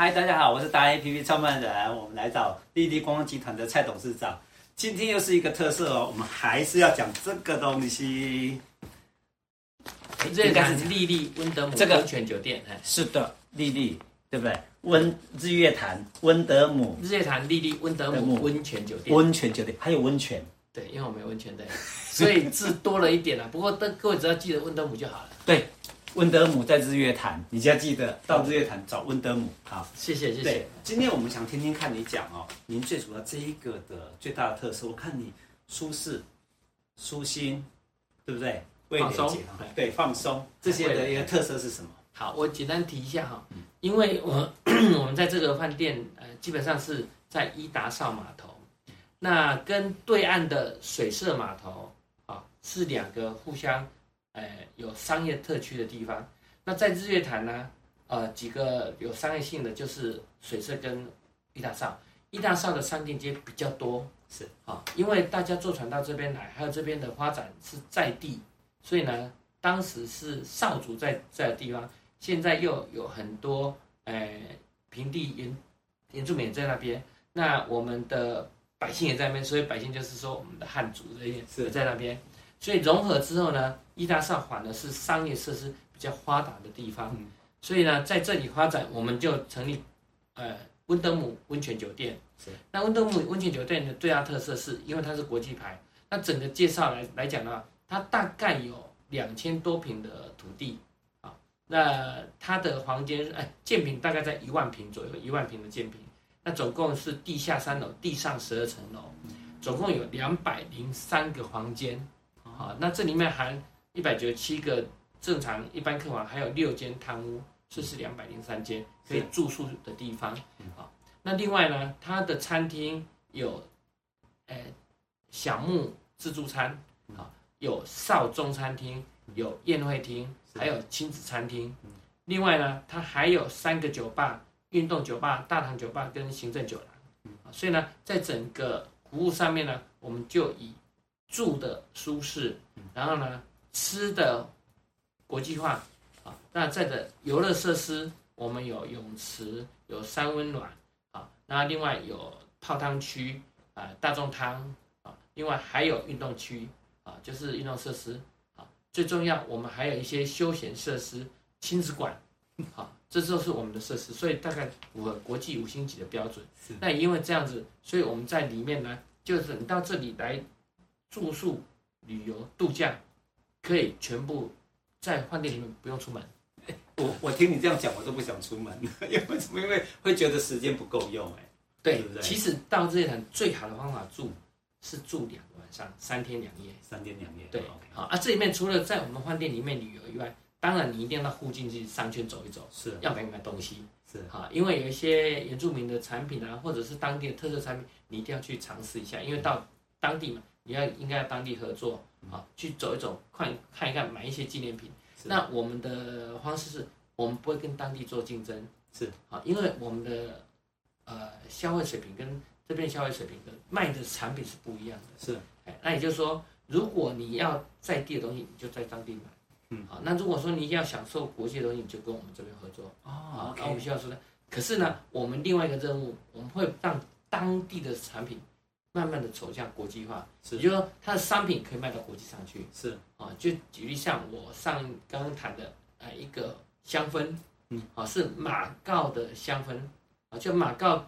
嗨，大家好，我是达人 APP 创办人，我们来找立立观光集团的蔡董事长。今天又是一个特色哦，我们还是要讲这个东西。日月潭立立温德姆温泉酒店，哎，是的，丽丽，对不对？温日月潭温德姆，日月潭丽丽温德姆温泉酒店，温泉酒店还有温泉，对，因为我没有温泉的，所以字多了一点了。不过，各位只要记得温德姆就好了。对。温德姆在日月潭，你就要记得到日月潭找温德姆。好，谢谢谢谢。对，今天我们想听听看你讲哦，您最主要这一个的最大的特色，我看你舒适、舒心，对不对？放松，对，放松这些的一个特色是什么？好，我简单提一下哈，因为我 我们在这个饭店呃，基本上是在伊达少码头，那跟对岸的水社码头啊是两个互相。有商业特区的地方，那在日月潭呢？呃，几个有商业性的就是水社跟一大少，一大少的商店街比较多，是。啊，因为大家坐船到这边来，还有这边的发展是在地，所以呢，当时是少族在在的地方，现在又有很多呃平地原原住民也在那边，那我们的百姓也在那边，所以百姓就是说我们的汉族这些是。在那边。所以融合之后呢，伊大邵反而是商业设施比较发达的地方，所以呢，在这里发展，我们就成立，呃，温德姆温泉酒店。是。那温德姆温泉酒店的最大特色是因为它是国际牌，那整个介绍来来讲的话，它大概有两千多平的土地，啊，那它的房间，哎，建平大概在一万平左右，一万平的建平，那总共是地下三楼，地上十二层楼，总共有两百零三个房间。啊，那这里面含一百九十七个正常一般客房，还有六间汤屋，这是两百零三间可以住宿的地方。啊，那另外呢，它的餐厅有，呃，小木自助餐，啊，有少中餐厅，有宴会厅，还有亲子餐厅。另外呢，它还有三个酒吧，运动酒吧、大堂酒吧跟行政酒所以呢，在整个服务上面呢，我们就以住的舒适，然后呢，吃的国际化啊。那在的游乐设施，我们有泳池，有三温暖啊。那另外有泡汤区啊，大众汤啊。另外还有运动区啊，就是运动设施啊。最重要，我们还有一些休闲设施，亲子馆啊，这就是我们的设施，所以大概符合国际五星级的标准。是。那因为这样子，所以我们在里面呢，就是你到这里来。住宿、旅游、度假，可以全部在饭店里面不用出门。我我听你这样讲，我都不想出门，因为什么？因为会觉得时间不够用。哎，对，其实到日月潭最好的方法住是住两个晚上，三天两夜。三天两夜。对，好啊。这里面除了在我们饭店里面旅游以外，当然你一定要到附近去商圈走一走，是要买买东西，是好，因为有一些原住民的产品啊，或者是当地的特色产品，你一定要去尝试一下，因为到当地嘛。你要应该要当地合作啊，去走一走，看看一看，买一些纪念品。那我们的方式是，我们不会跟当地做竞争，是啊，因为我们的呃消费水平跟这边消费水平的卖的产品是不一样的。是，哎那也就是说，如果你要在地的东西，你就在当地买。嗯，好，那如果说你要享受国际的东西，你就跟我们这边合作。哦，那我们需要说的，可是呢，我们另外一个任务，我们会让当地的产品。慢慢的走向国际化，是，也就是说它的商品可以卖到国际上去，是。啊，就举例像我上刚刚谈的，呃，一个香氛，嗯，啊，是马告的香氛，啊，就马告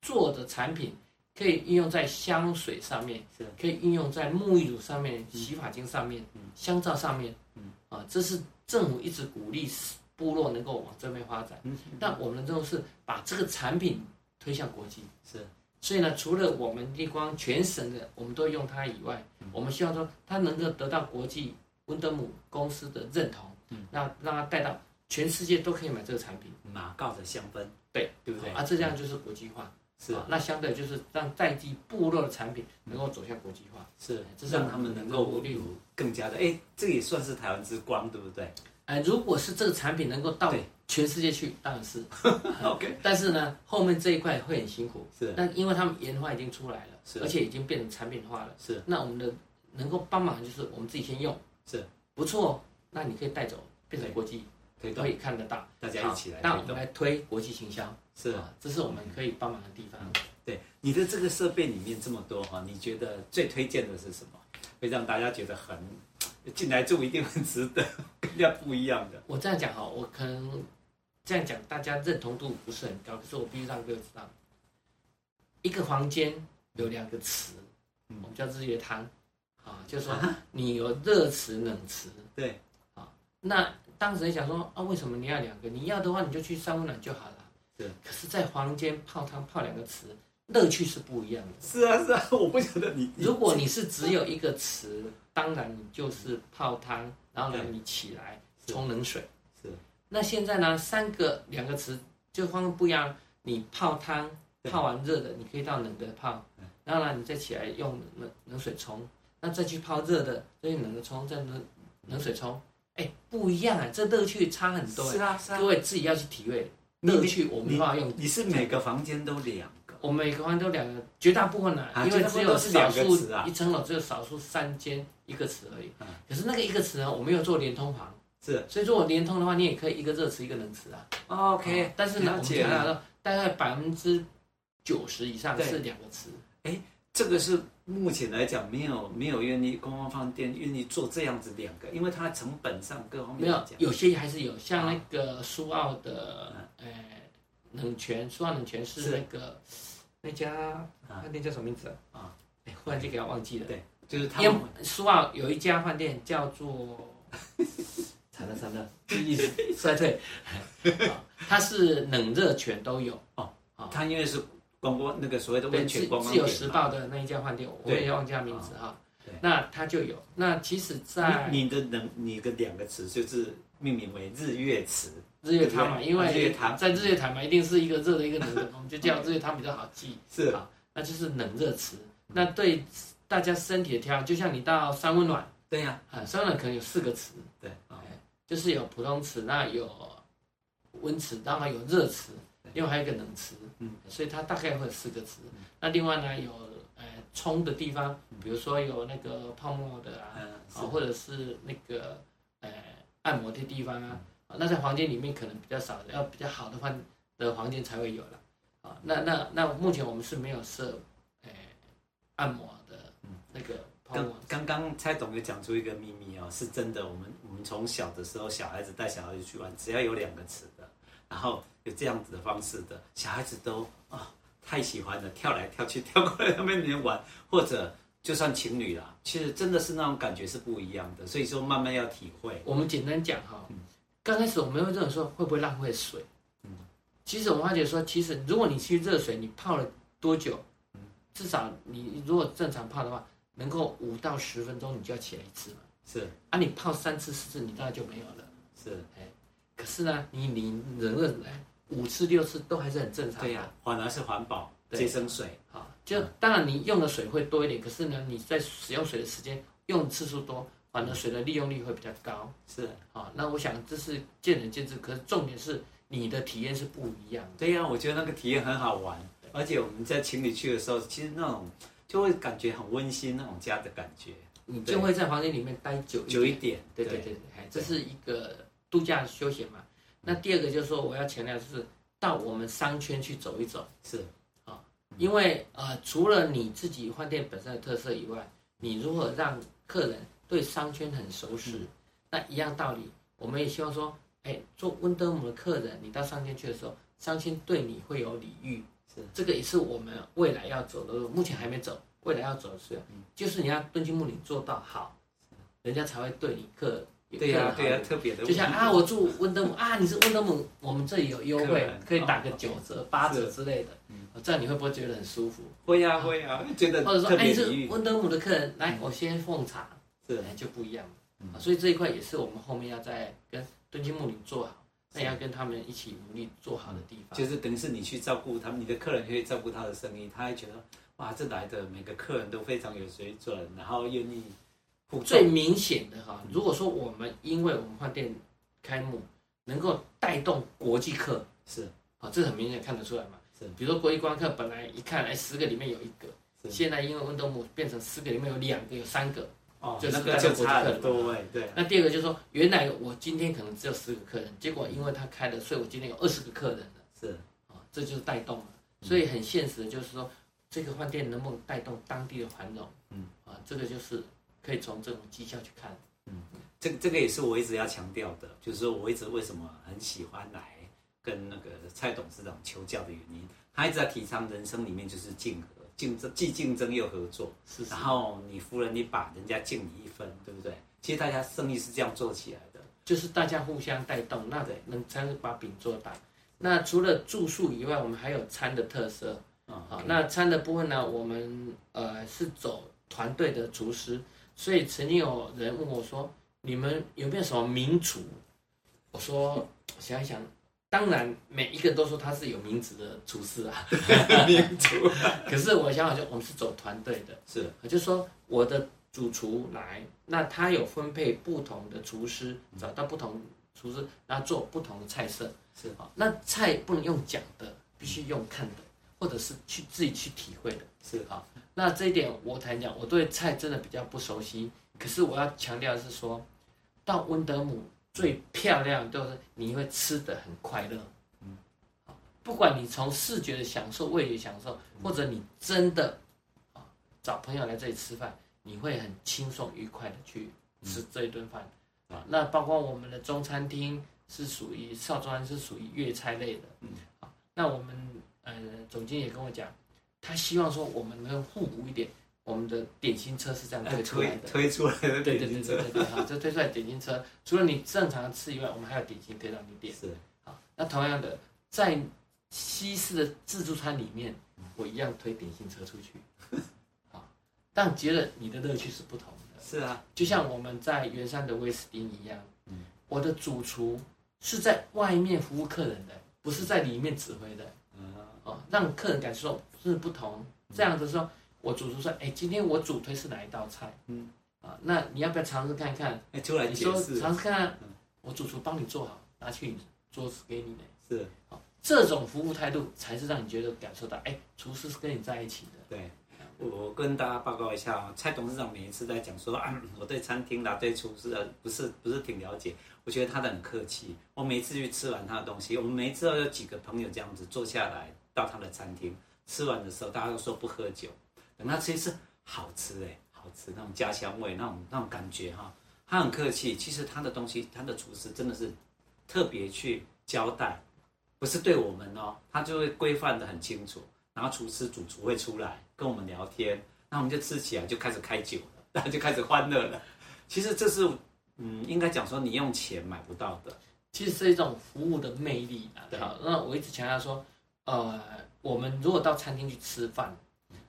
做的产品可以应用在香水上面，是，可以应用在沐浴乳上面、洗发精上面、嗯、香皂上面，嗯，啊，这是政府一直鼓励部落能够往这边发展，嗯，但我们的任务是把这个产品推向国际，是。所以呢，除了我们立光全省的，我们都用它以外，嗯、我们希望说它能够得到国际温德姆公司的认同，嗯，让让它带到全世界都可以买这个产品。马告的香氛，对对不对？啊，这样就是国际化，是、啊。那相对就是让在地部落的产品能够走向国际化，是，这是让他们能够有更加的，哎，这也算是台湾之光，对不对？哎，如果是这个产品能够到全世界去，当然是 OK。但是呢，后面这一块会很辛苦。是。但因为他们研发已经出来了，是，而且已经变成产品化了。是。那我们的能够帮忙就是我们自己先用，是不错。那你可以带走，变成国际，推动可以看得到。大家一起来。那我们来推国际行销，是啊，这是我们可以帮忙的地方。对，你的这个设备里面这么多哈，你觉得最推荐的是什么？会让大家觉得很进来住一定很值得，更加不一样的。我这样讲哈，我可能这样讲大家认同度不是很高，可是我必须让各位知道，一个房间有两个池，我们叫日月潭，啊，就是说你有热池冷池，对，啊，那当时想说啊，为什么你要两个？你要的话你就去三温暖就好了。对，可是，在房间泡汤泡两个池。乐趣是不一样的。是啊，是啊，我不晓得你。如果你是只有一个池，当然你就是泡汤，然后呢，你起来冲冷水。是。那现在呢，三个两个词就方式不一样。你泡汤泡完热的，你可以到冷的泡，然后呢，你再起来用冷冷水冲，那再去泡热的，再用冷的冲，再冷冷水冲。哎，不一样啊，这乐趣差很多。是啊，是啊。各位自己要去体会乐趣，我没办法用。你是每个房间都两个？我每个房间都两个，绝大部分呢，因为只有少数一层楼只有少数三间一个池而已。可是那个一个池呢，我没有做连通房，是，所以说我联通的话，你也可以一个热词一个冷词啊。OK，但是呢，我们讲到说，大概百分之九十以上是两个词。哎，这个是目前来讲没有没有愿意官方饭店愿意做这样子两个，因为它成本上各方面没有，有些还是有，像那个苏澳的，呃，冷泉，苏澳冷泉是那个。那家饭店叫什么名字啊？哎，忽然间给他忘记了。对，就是他们苏澳有一家饭店叫做，惨了惨了，记忆衰退。它是冷热全都有哦。它因为是光光那个所谓的温泉光光自由时报的那一家饭店，我也忘记他名字哈。那它就有。那其实，在你的冷，你的两个词就是命名为日月池。日月潭嘛，因为在日月潭嘛，一定是一个热的，一个冷的，我们就叫日月潭比较好记。是啊，那就是冷热池。那对大家身体的调，就像你到三温暖，对呀，啊，三温暖可能有四个池，对，就是有普通池，那有温池，当然有热池，另外还有一个冷池，嗯，所以它大概会有四个池。那另外呢，有呃冲的地方，比如说有那个泡沫的啊，啊，或者是那个呃按摩的地方啊。那在房间里面可能比较少的，要比较好的话的房间才会有了。啊，那那那目前我们是没有设，诶，按摩的，那个。泡沫刚刚蔡董也讲出一个秘密哦，是真的。我们我们从小的时候，小孩子带小孩子去玩，只要有两个池的，然后有这样子的方式的，小孩子都啊、哦、太喜欢了，跳来跳去，跳过来那边里玩，或者就算情侣啦，其实真的是那种感觉是不一样的。所以说慢慢要体会。我们简单讲哈。嗯刚开始我们会这种说会不会浪费水？嗯，其实我们发觉说，其实如果你去热水，你泡了多久？嗯，至少你如果正常泡的话，能够五到十分钟你就要起来一次嘛。是啊，你泡三次四次你当然就没有了。是，哎，可是呢，你你冷热来五次六次都还是很正常。对呀、啊，反而是环保节省水。啊，就当然你用的水会多一点，可是呢，你在使用水的时间用次数多。反而水的利用率会比较高，是啊，那我想这是见仁见智，可是重点是你的体验是不一样的。对呀、啊，我觉得那个体验很好玩，而且我们在情侣去的时候，其实那种就会感觉很温馨，那种家的感觉，你就会在房间里面待久久一点。对对。对对，这是一个度假休闲嘛。那第二个就是说，我要强调就是到我们商圈去走一走，是。啊，因为呃，除了你自己饭店本身的特色以外，你如何让客人对商圈很熟悉，嗯、那一样道理，我们也希望说，哎，做温德姆的客人，你到商圈去的时候，商圈对你会有礼遇，是。这个也是我们未来要走的路，目前还没走，未来要走的是，嗯、就是你要敦亲睦邻做到好，人家才会对你客，对呀、啊、对呀、啊，特别的，就像啊，我住温德姆啊，你是温德姆，我们这里有优惠，可以打个九折、八折之类的。这样你会不会觉得很舒服？会呀，会呀，觉得或者说，哎，是温德姆的客人，来，我先奉茶，是就不一样。所以这一块也是我们后面要再跟敦亲睦邻做好，那要跟他们一起努力做好的地方。就是等于是你去照顾他们，你的客人可以照顾他的生意，他还觉得哇，这来的每个客人都非常有水准，然后愿意。最明显的哈，如果说我们因为我们饭店开幕能够带动国际客，是啊，这很明显看得出来嘛。是比如说国际观客本来一看，哎，十个里面有一个，现在因为温德姆变成十个里面有两个、有三个，哦，就是那个就差很多位，对。那第二个就是说，原来我今天可能只有十个客人，结果因为他开了，所以我今天有二十个客人了。是啊，这就是带动了。所以很现实的就是说，这个饭店能不能带动当地的繁荣？嗯啊，这个就是可以从这种绩效去看。嗯，这这个也是我一直要强调的，就是说我一直为什么很喜欢来跟那个蔡董事长求教的原因，他一直在提倡人生里面就是竞合。竞争既竞争又合作，是，是，然后你服人你把，人家敬你一分，对不对？其实大家生意是这样做起来的，就是大家互相带动，那得能才能把饼做大。那除了住宿以外，我们还有餐的特色。啊、嗯，那餐的部分呢，我们呃是走团队的厨师，所以曾经有人问我说：“你们有没有什么名厨？”我说：“想一想。”当然，每一个都说他是有名字的厨师啊，名厨。可是我想想，就我们是走团队的，是，就是说我的主厨来，那他有分配不同的厨师，找到不同厨师，然后做不同的菜色，是啊。那菜不能用讲的，必须用看的，或者是去自己去体会的，是啊。那这一点我坦讲，我对菜真的比较不熟悉。可是我要强调的是说，到温德姆。最漂亮就是你会吃的很快乐，嗯，不管你从视觉的享受、味觉享受，或者你真的啊找朋友来这里吃饭，你会很轻松愉快的去吃这一顿饭，啊，那包括我们的中餐厅是属于少庄，是属于粤菜类的，嗯，啊，那我们呃总经理也跟我讲，他希望说我们能互补一点。我们的点心车是这样推出来的，推出来的对对对对对对，好，这推出来点心车，除了你正常吃以外，我们还有点心可以让你点。是，好，那同样的，在西式的自助餐里面，我一样推点心车出去，好，但觉得你的乐趣是不同的。是啊，就像我们在圆山的威斯汀一样，嗯，我的主厨是在外面服务客人的，不是在里面指挥的，嗯，哦，让客人感受是不同，这样子说。我主厨说：“哎，今天我主推是哪一道菜？嗯，啊，那你要不要尝试看看？哎，出来你说尝试看看，我主厨帮你做好，拿去桌子给你的。是，好，这种服务态度才是让你觉得感受到，哎，厨师是跟你在一起的。对，我跟大家报告一下啊，蔡董事长每一次在讲说，啊，我对餐厅啦，对厨师啊，不是不是挺了解，我觉得他的很客气。我每次去吃完他的东西，我们每次都有几个朋友这样子坐下来到他的餐厅吃完的时候，大家都说不喝酒。”等他吃一次好吃哎，好吃那种家乡味，那种那种感觉哈。他很客气，其实他的东西，他的厨师真的是特别去交代，不是对我们哦，他就会规范的很清楚。然后厨师主厨会出来跟我们聊天，那我们就吃起来就开始开酒了，然后就开始欢乐了。其实这是嗯，应该讲说你用钱买不到的，其实是一种服务的魅力啊。好，那我一直强调说，呃，我们如果到餐厅去吃饭。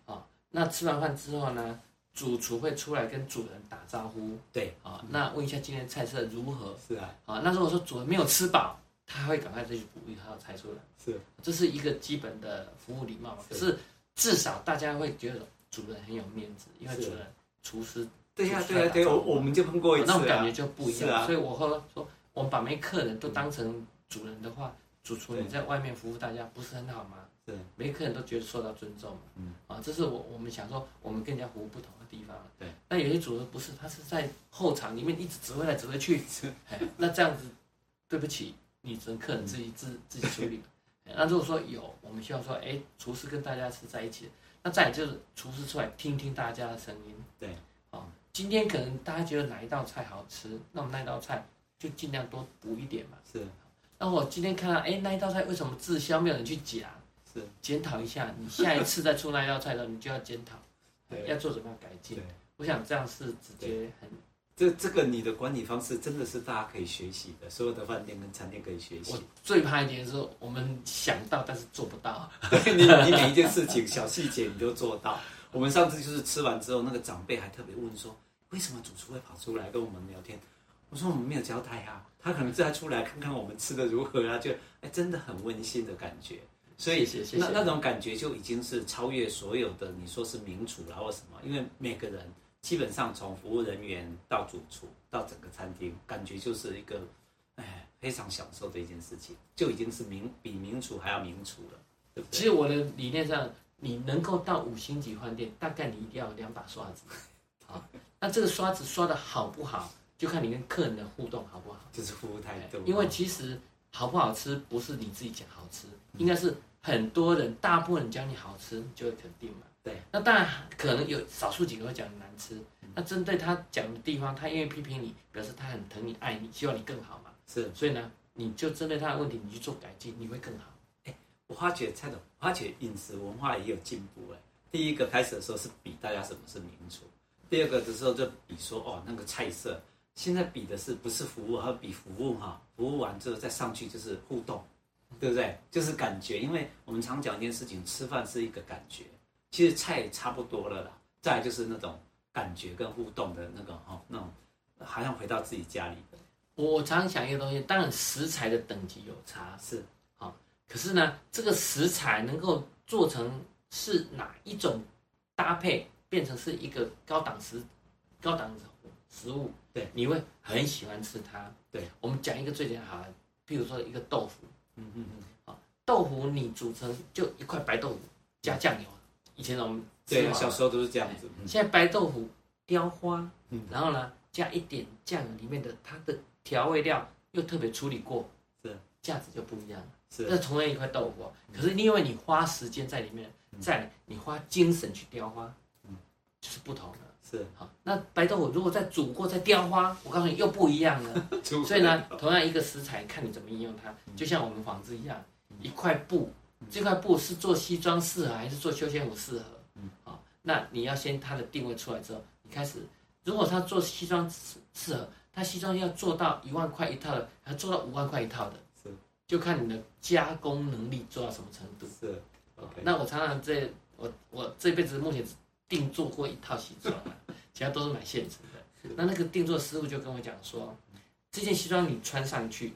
啊那吃完饭之后呢，主厨会出来跟主人打招呼。对，啊，那问一下今天菜色如何？是啊，啊，那如果说主人没有吃饱，他会赶快再去补一套菜出来。是，这是一个基本的服务礼貌。可是至少大家会觉得主人很有面子，因为主人厨师。对呀，对呀，对，我我们就碰过一次，那种感觉就不一样。所以我会说，我们把每客人都当成主人的话，主厨你在外面服务大家不是很好吗？对，每个客人都觉得受到尊重，嗯，啊，这是我我们想说，我们更加服务不同的地方。对，那有些主厨不是，他是在后场里面一直指挥来指挥去，是，那这样子，对不起，你只能客人自己自自己处理。那如果说有，我们希望说，哎，厨师跟大家是在一起的，那再就是厨师出来听听大家的声音。对，啊，今天可能大家觉得哪一道菜好吃，那我们那道菜就尽量多补一点嘛。是，那我今天看到，哎，那一道菜为什么滞销，没有人去讲？是检讨一下，你下一次再出那道菜的时候，你就要检讨，对，要做什么样改进。对，我想这样是直接很，这这个你的管理方式真的是大家可以学习的，所有的饭店跟餐厅可以学习。我最怕一点是我们想到但是做不到，对你你每一件事情小细节你都做到。我们上次就是吃完之后，那个长辈还特别问说，为什么主厨会跑出来跟我们聊天？我说我们没有交代啊，他可能再出来看看我们吃的如何啊，就哎真的很温馨的感觉。所以，谢谢那那种感觉就已经是超越所有的你说是名厨啦或什么，因为每个人基本上从服务人员到主厨到整个餐厅，感觉就是一个哎非常享受的一件事情，就已经是名比名厨还要名厨了，对不对？其实我的理念上，你能够到五星级饭店，大概你一定要有两把刷子，啊，那这个刷子刷的好不好，就看你跟客人的互动好不好。就是服务态度。因为其实好不好吃不是你自己讲好吃，应该是很多人大部分人讲你好吃，就会肯定嘛。对。那当然可能有少数几个会讲你难吃，那针对他讲的地方，他愿意批评你，表示他很疼你、爱你，希望你更好嘛。是。所以呢，你就针对他的问题，你去做改进，你会更好。哎，我发觉蔡总，我发觉饮食文化也有进步哎。第一个开始的时候是比大家什么是名厨。第二个的时候就比说哦那个菜色，现在比的是不是服务，而比服务哈，服务完之后再上去就是互动，对不对？就是感觉，因为我们常讲一件事情，吃饭是一个感觉，其实菜也差不多了啦，再就是那种感觉跟互动的那个哈，那种好像回到自己家里。我常常想一个东西，当然食材的等级有差是好，可是呢，这个食材能够做成是哪一种搭配？变成是一个高档食，高档食物，对，你会很喜欢吃它。对，我们讲一个最简单比如说一个豆腐，嗯嗯嗯，好，豆腐你煮成就一块白豆腐加酱油，以前我们对小时候都是这样子。现在白豆腐雕花，然后呢加一点酱油里面的它的调味料又特别处理过，是。价值就不一样了。是，那同样一块豆腐，可是因为你花时间在里面，在你花精神去雕花。嗯。就是不同的，是好。那白豆腐如果再煮过再雕花，我告诉你又不一样 了。所以呢，同样一个食材，看你怎么应用它。就像我们纺织一样，一块布，这块布是做西装适合还是做休闲服适合？嗯，好。那你要先它的定位出来之后，你开始，如果他做西装适适合，他西装要做到一万块一套的，还做到五万块一套的，是，就看你的加工能力做到什么程度。是，OK。那我常常这我我这辈子目前。定做过一套西装，其他都是买现成的。那那个定做师傅就跟我讲说，这件西装你穿上去，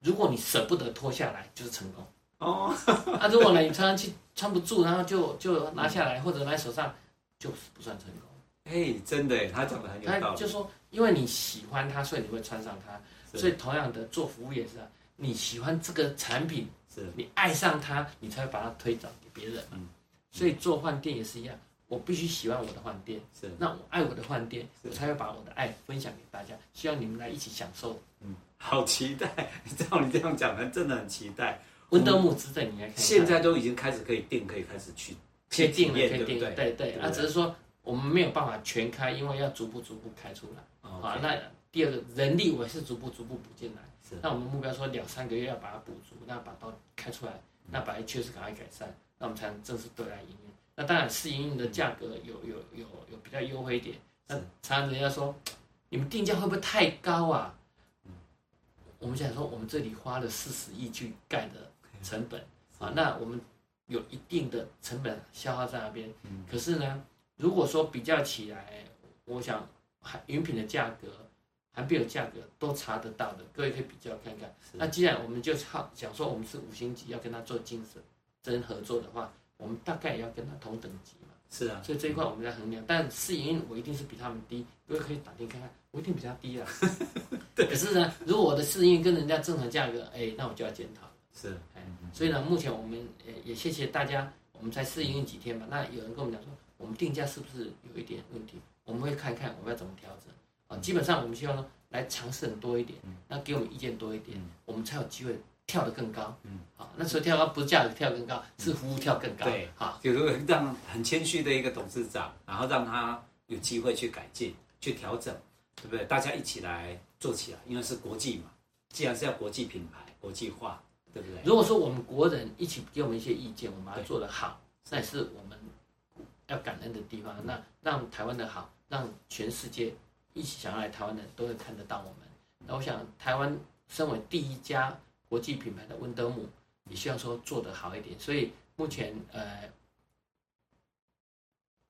如果你舍不得脱下来，就是成功。哦，那如果呢你穿上去穿不住，然后就就拿下来或者拿手上，就是不算成功。哎，真的，他讲的很有道理。他就说，因为你喜欢它，所以你会穿上它。所以同样的做服务也是啊，你喜欢这个产品，是你爱上它，你才会把它推广给别人。嗯，所以做饭店也是一样。我必须喜欢我的饭店，是那我爱我的饭店，我才会把我的爱分享给大家。希望你们来一起享受。嗯，好期待！照你这样讲，还真的很期待。温德姆值得你来看。现在都已经开始可以订，可以开始去确定了，可以订。对对，对啊，只是说我们没有办法全开，因为要逐步逐步开出来。Okay. 啊，那第二个人力我也是逐步逐步补进来。是，那我们目标说两三个月要把它补足，那把刀开出来，那把它确实赶快改善，那我们才能正式对外营业。那当然，试营运的价格有有有有比较优惠一点。那常常人家说，你们定价会不会太高啊？我们想说，我们这里花了四十亿去盖的成本啊，那我们有一定的成本消耗在那边。可是呢，如果说比较起来，我想还饮品的价格、还没有价格都查得到的，各位可以比较看看。那既然我们就好想说，我们是五星级，要跟他做精神真合作的话。我们大概也要跟他同等级嘛，是啊，所以这一块我们在衡量，但试营运我一定是比他们低，各位可以打听看看，我一定比他低啊。对，可是呢，如果我的试营运跟人家正常价格，哎，那我就要检讨了。是，哎，所以呢，目前我们也也谢谢大家，我们才试营运几天嘛，那有人跟我们讲说，我们定价是不是有一点问题？我们会看看我们要怎么调整啊。基本上我们希望说来尝试很多一点，那给我们意见多一点，我们才有机会。跳得更高，嗯，好，那时候跳高不是价格跳更高，是服务跳更高，对，好，就是让很谦虚的一个董事长，然后让他有机会去改进、去调整，对不对？大家一起来做起来，因为是国际嘛，既然是要国际品牌、国际化，对不对？如果说我们国人一起给我们一些意见，我们把它做得好，那也是我们要感恩的地方。那让台湾的好，让全世界一起想要来台湾的都会看得到我们。那我想，台湾身为第一家。国际品牌的温德姆，也希望说做得好一点，所以目前呃，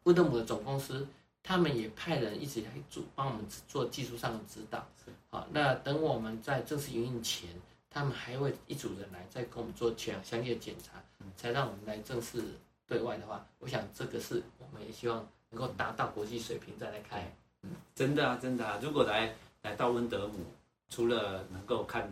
温德姆的总公司他们也派人一直来做，帮我们做技术上的指导。好，那等我们在正式营运前，他们还会一组人来再跟我们做全详细的检查，才让我们来正式对外的话，我想这个是我们也希望能够达到国际水平再来开。嗯，真的啊，真的啊，如果来来到温德姆，除了能够看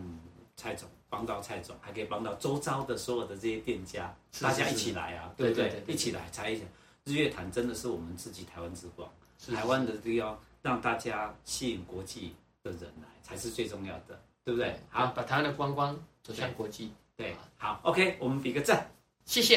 蔡总。帮到蔡总，还可以帮到周遭的所有的这些店家，大家一起来啊，对不对？一起来才一下。日月潭真的是我们自己台湾之光，台湾的都要让大家吸引国际的人来，才是最重要的，对不对？好，把台湾的观光走向国际。对，好，OK，我们比个赞，谢谢。